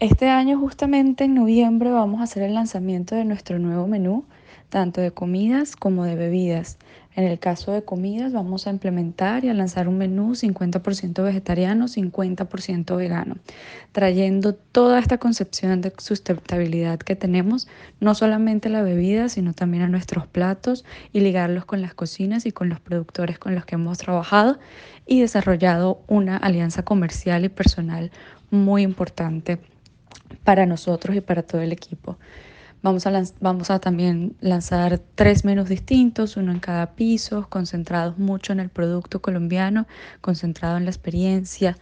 Este año justamente en noviembre vamos a hacer el lanzamiento de nuestro nuevo menú, tanto de comidas como de bebidas. En el caso de comidas vamos a implementar y a lanzar un menú 50% vegetariano, 50% vegano, trayendo toda esta concepción de sustentabilidad que tenemos, no solamente a la bebida, sino también a nuestros platos y ligarlos con las cocinas y con los productores con los que hemos trabajado y desarrollado una alianza comercial y personal muy importante para nosotros y para todo el equipo. Vamos a, vamos a también lanzar tres menús distintos, uno en cada piso, concentrados mucho en el producto colombiano, concentrado en la experiencia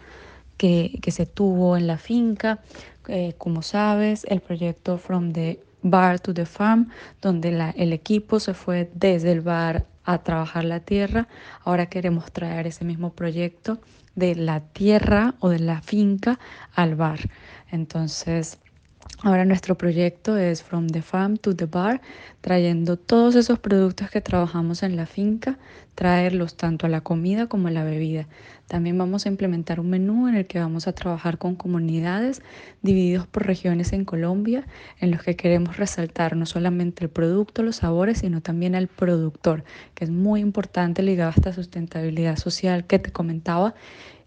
que, que se tuvo en la finca. Eh, como sabes, el proyecto From the Bar to the Farm, donde la, el equipo se fue desde el bar a trabajar la tierra. Ahora queremos traer ese mismo proyecto de la tierra o de la finca al bar. Entonces, ahora nuestro proyecto es From the Farm to the Bar, trayendo todos esos productos que trabajamos en la finca, traerlos tanto a la comida como a la bebida. También vamos a implementar un menú en el que vamos a trabajar con comunidades divididos por regiones en Colombia, en los que queremos resaltar no solamente el producto, los sabores, sino también al productor, que es muy importante ligado a esta sustentabilidad social que te comentaba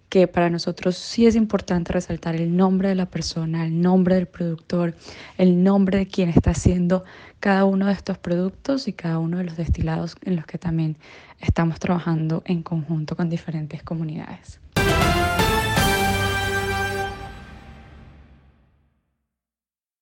que para nosotros sí es importante resaltar el nombre de la persona, el nombre del productor, el nombre de quien está haciendo cada uno de estos productos y cada uno de los destilados en los que también estamos trabajando en conjunto con diferentes comunidades.